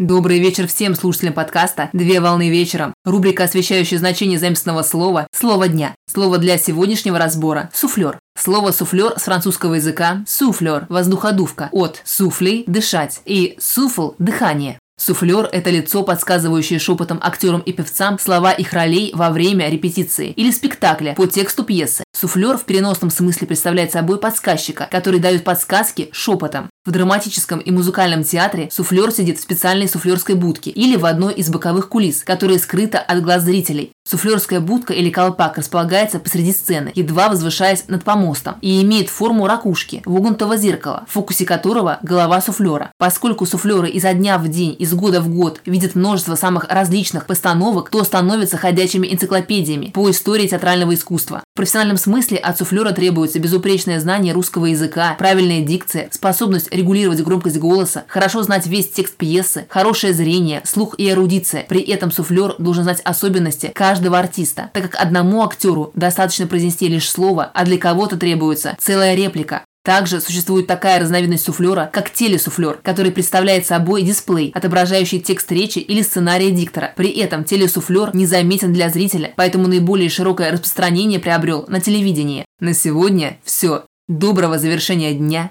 Добрый вечер всем слушателям подкаста «Две волны вечером». Рубрика, освещающая значение заместного слова «Слово дня». Слово для сегодняшнего разбора – суфлер. Слово «суфлер» с французского языка «суфлер» – воздуходувка, от «суфли» – дышать и «суфл» – дыхание. Суфлер – это лицо, подсказывающее шепотом актерам и певцам слова их ролей во время репетиции или спектакля по тексту пьесы. Суфлер в переносном смысле представляет собой подсказчика, который дает подсказки шепотом. В драматическом и музыкальном театре суфлер сидит в специальной суфлерской будке или в одной из боковых кулис, которая скрыта от глаз зрителей. Суфлерская будка или колпак располагается посреди сцены, едва возвышаясь над помостом, и имеет форму ракушки, вогнутого зеркала, в фокусе которого голова суфлера. Поскольку суфлеры изо дня в день, из года в год видят множество самых различных постановок, то становятся ходячими энциклопедиями по истории театрального искусства. В профессиональном смысле от суфлера требуется безупречное знание русского языка, правильная дикция, способность регулировать громкость голоса, хорошо знать весь текст пьесы, хорошее зрение, слух и эрудиция. При этом суфлер должен знать особенности каждого артиста, так как одному актеру достаточно произнести лишь слово, а для кого-то требуется целая реплика. Также существует такая разновидность суфлера, как телесуфлер, который представляет собой дисплей, отображающий текст речи или сценария диктора. При этом телесуфлер незаметен для зрителя, поэтому наиболее широкое распространение приобрел на телевидении. На сегодня все. Доброго завершения дня